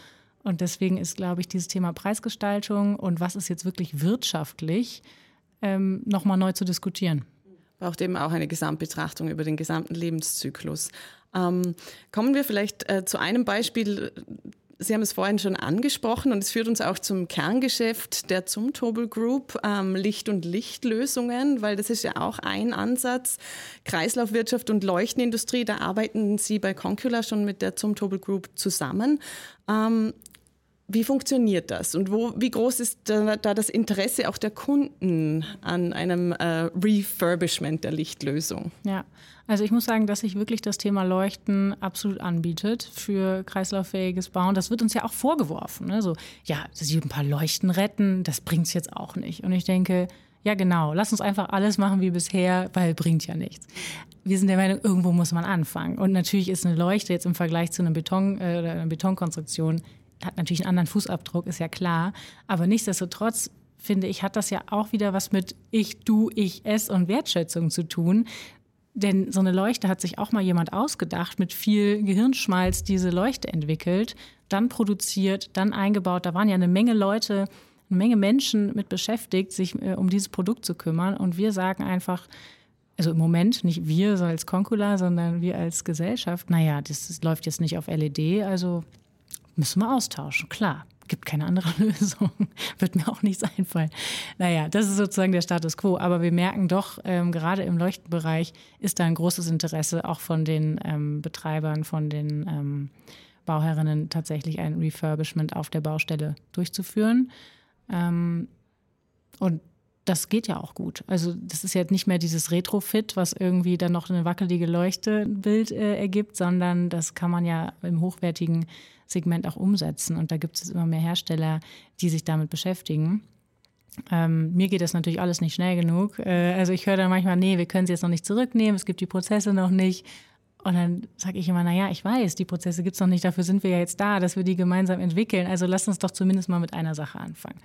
S3: Und deswegen ist, glaube ich, dieses Thema Preisgestaltung und was ist jetzt wirklich wirtschaftlich, ähm, nochmal neu zu diskutieren
S1: braucht eben auch eine Gesamtbetrachtung über den gesamten Lebenszyklus. Ähm, kommen wir vielleicht äh, zu einem Beispiel. Sie haben es vorhin schon angesprochen und es führt uns auch zum Kerngeschäft der Zumtobel Group, ähm, Licht- und Lichtlösungen, weil das ist ja auch ein Ansatz. Kreislaufwirtschaft und Leuchtenindustrie, da arbeiten Sie bei Concula schon mit der Zumtobel Group zusammen. Ähm, wie funktioniert das und wo, wie groß ist da, da, das Interesse auch der Kunden an einem äh, Refurbishment der Lichtlösung?
S3: Ja, also ich muss sagen, dass sich wirklich das Thema Leuchten absolut anbietet für kreislauffähiges Bauen. Das wird uns ja auch vorgeworfen. Ne? So, ja, dass ein paar Leuchten retten, das bringt es jetzt auch nicht. Und ich denke, ja genau, lass uns einfach alles machen wie bisher, weil bringt ja nichts. Wir sind der Meinung, irgendwo muss man anfangen. Und natürlich ist eine Leuchte jetzt im Vergleich zu einem Beton, äh, einer Betonkonstruktion hat natürlich einen anderen Fußabdruck, ist ja klar. Aber nichtsdestotrotz finde ich, hat das ja auch wieder was mit ich, du, ich, es und Wertschätzung zu tun. Denn so eine Leuchte hat sich auch mal jemand ausgedacht, mit viel Gehirnschmalz diese Leuchte entwickelt, dann produziert, dann eingebaut. Da waren ja eine Menge Leute, eine Menge Menschen mit beschäftigt, sich äh, um dieses Produkt zu kümmern. Und wir sagen einfach, also im Moment nicht wir so als Concula, sondern wir als Gesellschaft, naja, das, das läuft jetzt nicht auf LED, also Müssen wir austauschen, klar. Gibt keine andere <laughs> Lösung. Wird mir auch nichts einfallen. Naja, das ist sozusagen der Status quo. Aber wir merken doch, ähm, gerade im Leuchtenbereich ist da ein großes Interesse auch von den ähm, Betreibern, von den ähm, Bauherrinnen tatsächlich ein Refurbishment auf der Baustelle durchzuführen. Ähm, und das geht ja auch gut. Also das ist jetzt nicht mehr dieses Retrofit, was irgendwie dann noch eine wackelige Leuchtebild äh, ergibt, sondern das kann man ja im hochwertigen Segment auch umsetzen. Und da gibt es immer mehr Hersteller, die sich damit beschäftigen. Ähm, mir geht das natürlich alles nicht schnell genug. Äh, also ich höre dann manchmal, nee, wir können sie jetzt noch nicht zurücknehmen, es gibt die Prozesse noch nicht. Und dann sage ich immer, naja, ich weiß, die Prozesse gibt es noch nicht, dafür sind wir ja jetzt da, dass wir die gemeinsam entwickeln. Also lasst uns doch zumindest mal mit einer Sache anfangen.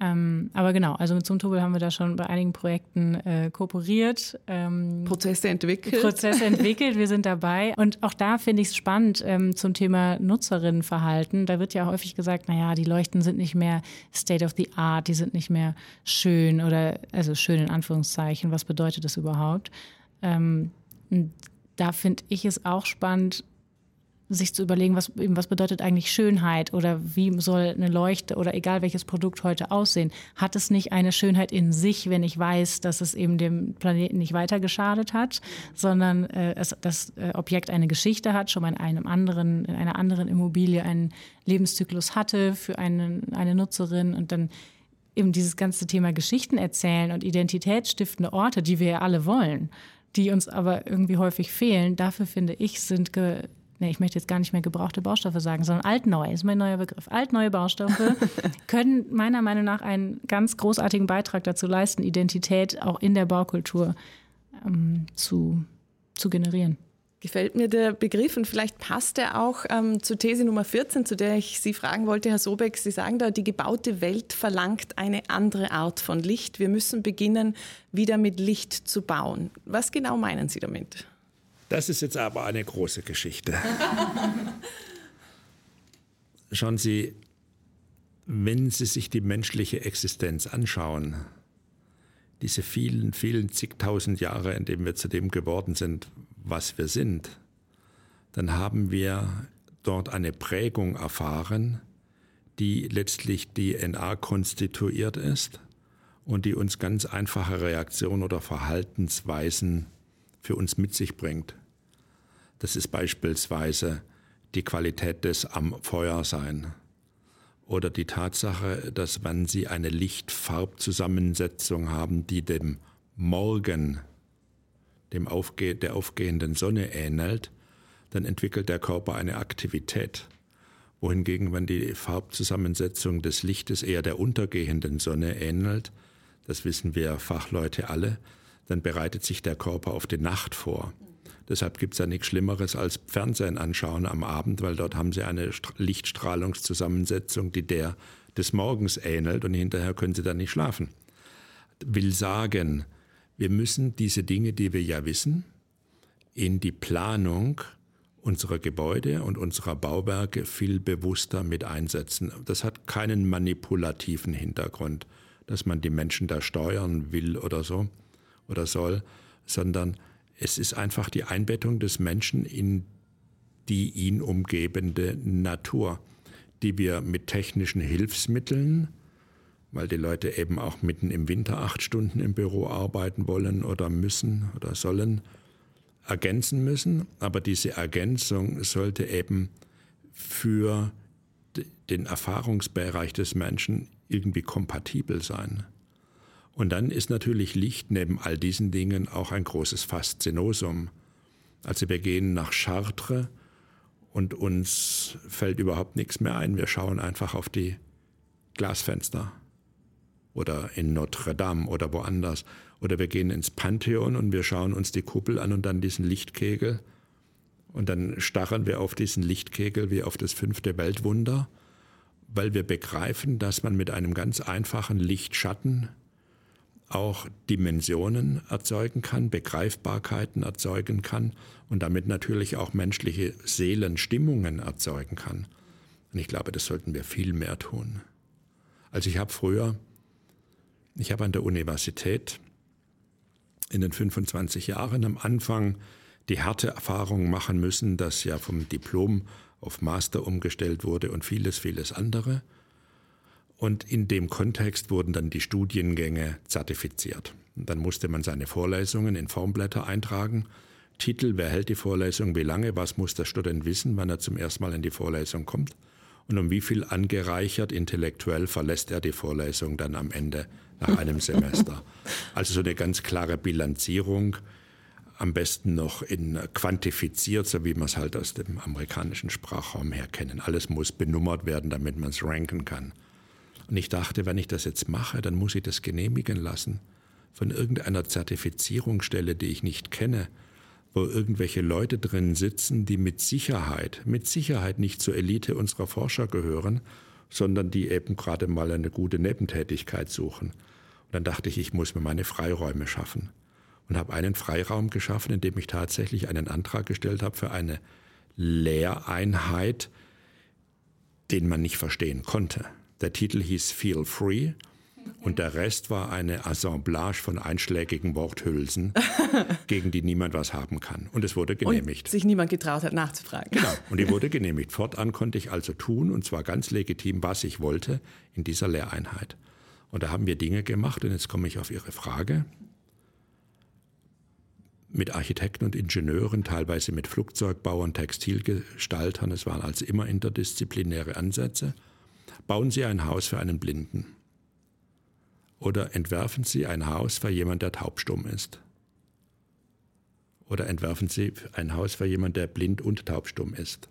S3: Ähm, aber genau, also mit Zoomtobel haben wir da schon bei einigen Projekten äh, kooperiert.
S1: Ähm, Prozesse entwickelt.
S3: Prozesse entwickelt, wir sind dabei. Und auch da finde ich es spannend ähm, zum Thema Nutzerinnenverhalten. Da wird ja häufig gesagt, naja, die Leuchten sind nicht mehr State of the Art, die sind nicht mehr schön oder, also schön in Anführungszeichen. Was bedeutet das überhaupt? Ähm, da finde ich es auch spannend, sich zu überlegen, was, was bedeutet eigentlich Schönheit oder wie soll eine Leuchte oder egal welches Produkt heute aussehen. Hat es nicht eine Schönheit in sich, wenn ich weiß, dass es eben dem Planeten nicht weiter geschadet hat, sondern äh, es, das äh, Objekt eine Geschichte hat, schon mal in einem anderen, in einer anderen Immobilie einen Lebenszyklus hatte für einen, eine Nutzerin und dann eben dieses ganze Thema Geschichten erzählen und identitätsstiftende Orte, die wir ja alle wollen, die uns aber irgendwie häufig fehlen, dafür finde ich, sind ge nee, ich möchte jetzt gar nicht mehr gebrauchte Baustoffe sagen, sondern altneu ist mein neuer Begriff. Altneue Baustoffe <laughs> können meiner Meinung nach einen ganz großartigen Beitrag dazu leisten, Identität auch in der Baukultur ähm, zu, zu generieren.
S1: Gefällt mir der Begriff und vielleicht passt er auch ähm, zur These Nummer 14, zu der ich Sie fragen wollte, Herr Sobeck. Sie sagen da, die gebaute Welt verlangt eine andere Art von Licht. Wir müssen beginnen, wieder mit Licht zu bauen. Was genau meinen Sie damit?
S2: Das ist jetzt aber eine große Geschichte. <laughs> Schauen Sie, wenn Sie sich die menschliche Existenz anschauen, diese vielen, vielen zigtausend Jahre, in denen wir zu dem geworden sind, was wir sind, dann haben wir dort eine Prägung erfahren, die letztlich DNA konstituiert ist und die uns ganz einfache Reaktionen oder Verhaltensweisen für uns mit sich bringt. Das ist beispielsweise die Qualität des am Feuer sein oder die Tatsache, dass wenn Sie eine Lichtfarbzusammensetzung haben, die dem Morgen, dem Aufge der aufgehenden Sonne ähnelt, dann entwickelt der Körper eine Aktivität. Wohingegen, wenn die Farbzusammensetzung des Lichtes eher der untergehenden Sonne ähnelt, das wissen wir Fachleute alle, dann bereitet sich der Körper auf die Nacht vor. Deshalb gibt es ja nichts Schlimmeres als Fernsehen anschauen am Abend, weil dort haben sie eine Lichtstrahlungszusammensetzung, die der des Morgens ähnelt und hinterher können sie dann nicht schlafen. Will sagen, wir müssen diese Dinge, die wir ja wissen, in die Planung unserer Gebäude und unserer Bauwerke viel bewusster mit einsetzen. Das hat keinen manipulativen Hintergrund, dass man die Menschen da steuern will oder so oder soll, sondern es ist einfach die Einbettung des Menschen in die ihn umgebende Natur, die wir mit technischen Hilfsmitteln, weil die Leute eben auch mitten im Winter acht Stunden im Büro arbeiten wollen oder müssen oder sollen, ergänzen müssen. Aber diese Ergänzung sollte eben für den Erfahrungsbereich des Menschen irgendwie kompatibel sein. Und dann ist natürlich Licht neben all diesen Dingen auch ein großes Faszinosum. Also wir gehen nach Chartres und uns fällt überhaupt nichts mehr ein. Wir schauen einfach auf die Glasfenster oder in Notre Dame oder woanders. Oder wir gehen ins Pantheon und wir schauen uns die Kuppel an und dann diesen Lichtkegel. Und dann starren wir auf diesen Lichtkegel wie auf das fünfte Weltwunder, weil wir begreifen, dass man mit einem ganz einfachen Lichtschatten auch Dimensionen erzeugen kann, Begreifbarkeiten erzeugen kann und damit natürlich auch menschliche Seelenstimmungen erzeugen kann. Und ich glaube, das sollten wir viel mehr tun. Also ich habe früher, ich habe an der Universität in den 25 Jahren am Anfang die harte Erfahrung machen müssen, dass ja vom Diplom auf Master umgestellt wurde und vieles, vieles andere. Und in dem Kontext wurden dann die Studiengänge zertifiziert. Dann musste man seine Vorlesungen in Formblätter eintragen. Titel, wer hält die Vorlesung, wie lange, was muss der Student wissen, wann er zum ersten Mal in die Vorlesung kommt und um wie viel angereichert intellektuell verlässt er die Vorlesung dann am Ende nach einem Semester. <laughs> Also so eine ganz klare Bilanzierung, am besten noch in quantifiziert, so wie wir es halt aus dem amerikanischen Sprachraum her kennen. Alles muss benummert werden, damit man es ranken kann. Und ich dachte, wenn ich das jetzt mache, dann muss ich das genehmigen lassen von irgendeiner Zertifizierungsstelle, die ich nicht kenne, wo irgendwelche Leute drin sitzen, die mit Sicherheit, mit Sicherheit nicht zur Elite unserer Forscher gehören, sondern die eben gerade mal eine gute Nebentätigkeit suchen. Und dann dachte ich, ich muss mir meine Freiräume schaffen. Und habe einen Freiraum geschaffen, in dem ich tatsächlich einen Antrag gestellt habe für eine Lehreinheit, den man nicht verstehen konnte. Der Titel hieß Feel Free und der Rest war eine Assemblage von einschlägigen Worthülsen, <laughs> gegen die niemand was haben kann. Und es wurde genehmigt.
S1: Und sich niemand getraut hat, nachzufragen.
S2: Genau. Und die <laughs> wurde genehmigt. Fortan konnte ich also tun, und zwar ganz legitim, was ich wollte in dieser Lehreinheit. Und da haben wir Dinge gemacht, und jetzt komme ich auf Ihre Frage. Mit Architekten und Ingenieuren, teilweise mit Flugzeugbauern, Textilgestaltern, es waren also immer interdisziplinäre Ansätze. Bauen Sie ein Haus für einen Blinden. Oder entwerfen Sie ein Haus für jemanden, der taubstumm ist. Oder entwerfen Sie ein Haus für jemanden, der blind und taubstumm ist.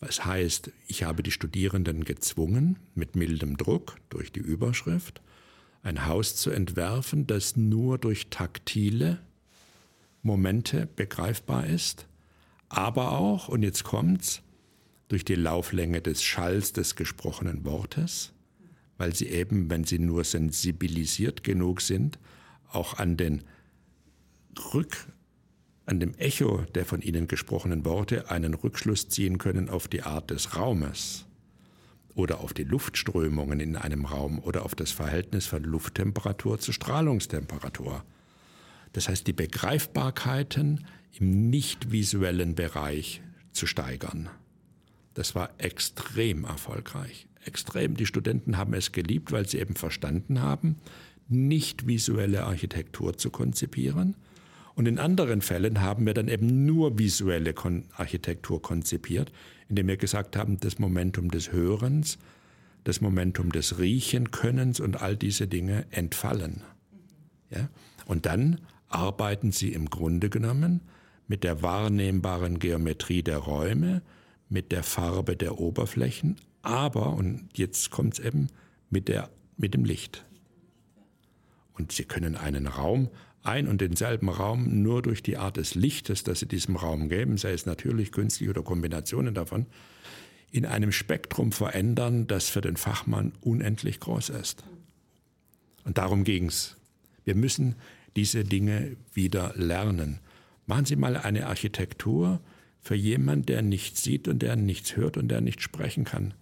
S2: Was heißt, ich habe die Studierenden gezwungen, mit mildem Druck durch die Überschrift, ein Haus zu entwerfen, das nur durch taktile Momente begreifbar ist, aber auch, und jetzt kommt's, durch die Lauflänge des Schalls des gesprochenen Wortes, weil sie eben, wenn sie nur sensibilisiert genug sind, auch an den Rück, an dem Echo der von ihnen gesprochenen Worte einen Rückschluss ziehen können auf die Art des Raumes oder auf die Luftströmungen in einem Raum oder auf das Verhältnis von Lufttemperatur zu Strahlungstemperatur. Das heißt, die Begreifbarkeiten im nicht visuellen Bereich zu steigern. Das war extrem erfolgreich extrem. Die Studenten haben es geliebt, weil sie eben verstanden haben, nicht visuelle Architektur zu konzipieren. Und in anderen Fällen haben wir dann eben nur visuelle Kon Architektur konzipiert, indem wir gesagt haben, das Momentum des Hörens, das Momentum des Riechenkönnens und all diese Dinge entfallen. Ja? Und dann arbeiten sie im Grunde genommen mit der wahrnehmbaren Geometrie der Räume, mit der Farbe der Oberflächen, aber, und jetzt kommt es eben, mit, der, mit dem Licht. Und Sie können einen Raum, ein und denselben Raum, nur durch die Art des Lichtes, das Sie diesem Raum geben, sei es natürlich, künstlich oder Kombinationen davon, in einem Spektrum verändern, das für den Fachmann unendlich groß ist. Und darum ging es. Wir müssen diese Dinge wieder lernen. Machen Sie mal eine Architektur für jemanden, der nichts sieht und der nichts hört und der nicht sprechen kann.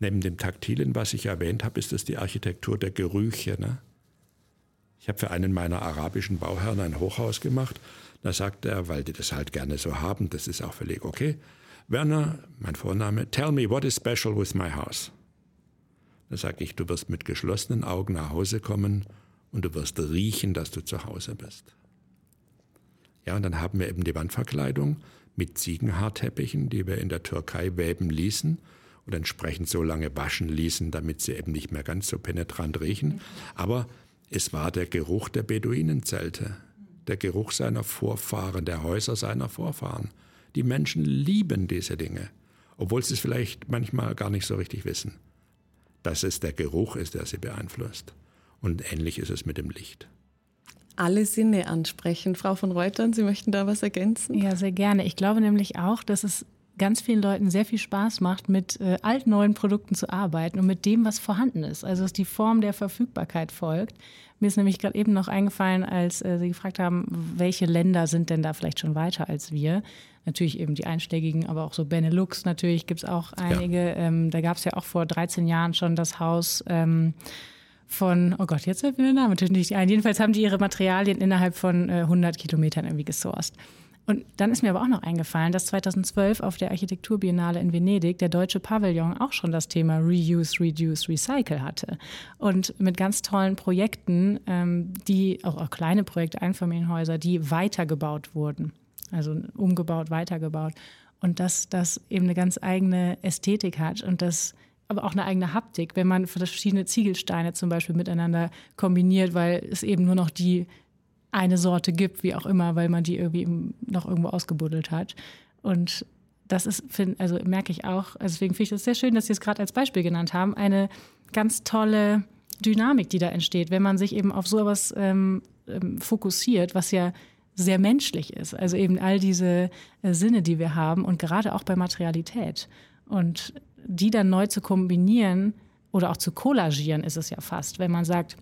S2: Neben dem Taktilen, was ich erwähnt habe, ist es die Architektur der Gerüche. Ne? Ich habe für einen meiner arabischen Bauherren ein Hochhaus gemacht. Da sagt er, weil die das halt gerne so haben, das ist auch völlig okay. Werner, mein Vorname, tell me what is special with my house. Da sage ich, du wirst mit geschlossenen Augen nach Hause kommen und du wirst riechen, dass du zu Hause bist. Ja, und dann haben wir eben die Wandverkleidung mit Ziegenhaarteppichen, die wir in der Türkei weben ließen und entsprechend so lange waschen ließen, damit sie eben nicht mehr ganz so penetrant riechen. Aber es war der Geruch der Beduinenzelte, der Geruch seiner Vorfahren, der Häuser seiner Vorfahren. Die Menschen lieben diese Dinge, obwohl sie es vielleicht manchmal gar nicht so richtig wissen, dass es der Geruch ist, der sie beeinflusst. Und ähnlich ist es mit dem Licht
S1: alle Sinne ansprechen. Frau von Reutern, Sie möchten da was ergänzen?
S3: Ja, sehr gerne. Ich glaube nämlich auch, dass es ganz vielen Leuten sehr viel Spaß macht, mit äh, altneuen Produkten zu arbeiten und mit dem, was vorhanden ist. Also dass die Form der Verfügbarkeit folgt. Mir ist nämlich gerade eben noch eingefallen, als äh, Sie gefragt haben, welche Länder sind denn da vielleicht schon weiter als wir. Natürlich eben die einschlägigen, aber auch so Benelux natürlich gibt es auch einige. Ja. Ähm, da gab es ja auch vor 13 Jahren schon das Haus. Ähm, von, oh Gott, jetzt fällt mir der Name natürlich nicht ein. Jedenfalls haben die ihre Materialien innerhalb von äh, 100 Kilometern irgendwie gesourced. Und dann ist mir aber auch noch eingefallen, dass 2012 auf der Architekturbiennale in Venedig der deutsche Pavillon auch schon das Thema Reuse, Reduce, Recycle hatte. Und mit ganz tollen Projekten, ähm, die auch, auch kleine Projekte, Einfamilienhäuser, die weitergebaut wurden. Also umgebaut, weitergebaut. Und dass das eben eine ganz eigene Ästhetik hat und dass aber auch eine eigene Haptik, wenn man verschiedene Ziegelsteine zum Beispiel miteinander kombiniert, weil es eben nur noch die eine Sorte gibt, wie auch immer, weil man die irgendwie noch irgendwo ausgebuddelt hat. Und das ist, find, also merke ich auch, also deswegen finde ich das sehr schön, dass Sie es gerade als Beispiel genannt haben, eine ganz tolle Dynamik, die da entsteht, wenn man sich eben auf sowas ähm, ähm, fokussiert, was ja sehr menschlich ist. Also eben all diese äh, Sinne, die wir haben und gerade auch bei Materialität. Und die dann neu zu kombinieren oder auch zu kollagieren ist es ja fast, wenn man sagt,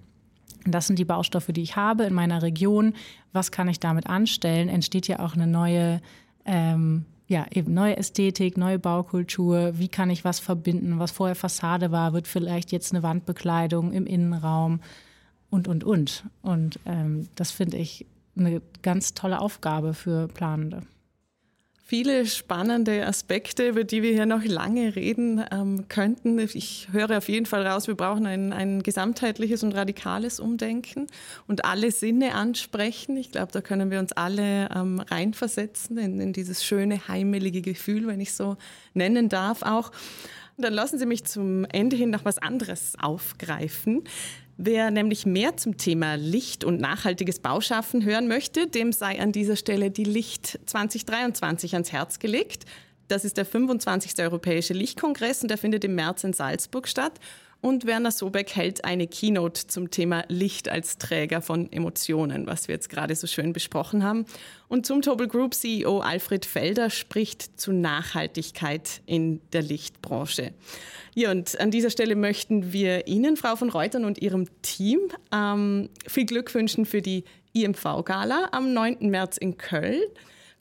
S3: das sind die Baustoffe, die ich habe in meiner Region. Was kann ich damit anstellen? Entsteht ja auch eine neue, ähm, ja, eben neue Ästhetik, neue Baukultur. Wie kann ich was verbinden? Was vorher Fassade war, wird vielleicht jetzt eine Wandbekleidung im Innenraum und, und, und. Und ähm, das finde ich eine ganz tolle Aufgabe für Planende
S1: viele spannende Aspekte, über die wir hier noch lange reden ähm, könnten. Ich höre auf jeden Fall raus, wir brauchen ein, ein gesamtheitliches und radikales Umdenken und alle Sinne ansprechen. Ich glaube, da können wir uns alle ähm, reinversetzen in, in dieses schöne, heimelige Gefühl, wenn ich so nennen darf auch. Dann lassen Sie mich zum Ende hin noch was anderes aufgreifen. Wer nämlich mehr zum Thema Licht und nachhaltiges Bauschaffen hören möchte, dem sei an dieser Stelle die Licht 2023 ans Herz gelegt. Das ist der 25. Europäische Lichtkongress und der findet im März in Salzburg statt. Und Werner Sobeck hält eine Keynote zum Thema Licht als Träger von Emotionen, was wir jetzt gerade so schön besprochen haben. Und zum Tobel Group CEO Alfred Felder spricht zu Nachhaltigkeit in der Lichtbranche. Ja, und an dieser Stelle möchten wir Ihnen, Frau von Reutern und Ihrem Team, ähm, viel Glück wünschen für die IMV-Gala am 9. März in Köln.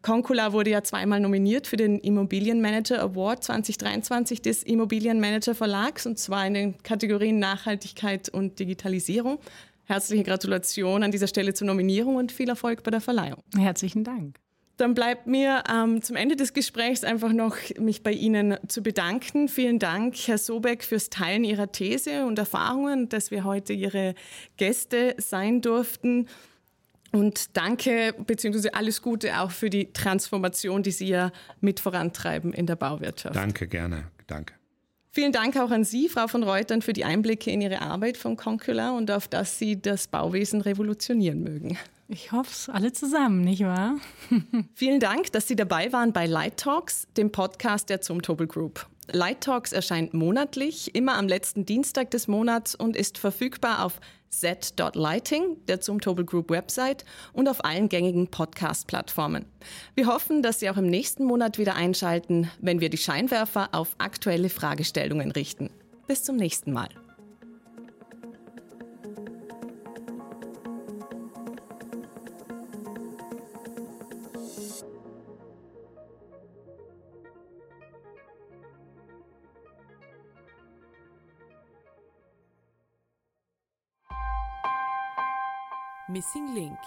S1: Concula wurde ja zweimal nominiert für den Immobilienmanager Award 2023 des Immobilienmanager Verlags und zwar in den Kategorien Nachhaltigkeit und Digitalisierung. Herzliche Gratulation an dieser Stelle zur Nominierung und viel Erfolg bei der Verleihung.
S3: Herzlichen Dank.
S1: Dann bleibt mir ähm, zum Ende des Gesprächs einfach noch mich bei Ihnen zu bedanken. Vielen Dank, Herr Sobeck, fürs Teilen Ihrer These und Erfahrungen, dass wir heute Ihre Gäste sein durften. Und danke bzw. alles Gute auch für die Transformation, die Sie ja mit vorantreiben in der Bauwirtschaft.
S2: Danke, gerne. Danke.
S1: Vielen Dank auch an Sie, Frau von Reutern, für die Einblicke in Ihre Arbeit von Concula und auf dass Sie das Bauwesen revolutionieren mögen.
S3: Ich hoffe es alle zusammen, nicht wahr? <laughs>
S1: Vielen Dank, dass Sie dabei waren bei Light Talks, dem Podcast der Zumtobel Group. Light Talks erscheint monatlich, immer am letzten Dienstag des Monats und ist verfügbar auf z.lighting, der Zumtobel Group Website und auf allen gängigen Podcast-Plattformen. Wir hoffen, dass Sie auch im nächsten Monat wieder einschalten, wenn wir die Scheinwerfer auf aktuelle Fragestellungen richten. Bis zum nächsten Mal.
S4: Missing Link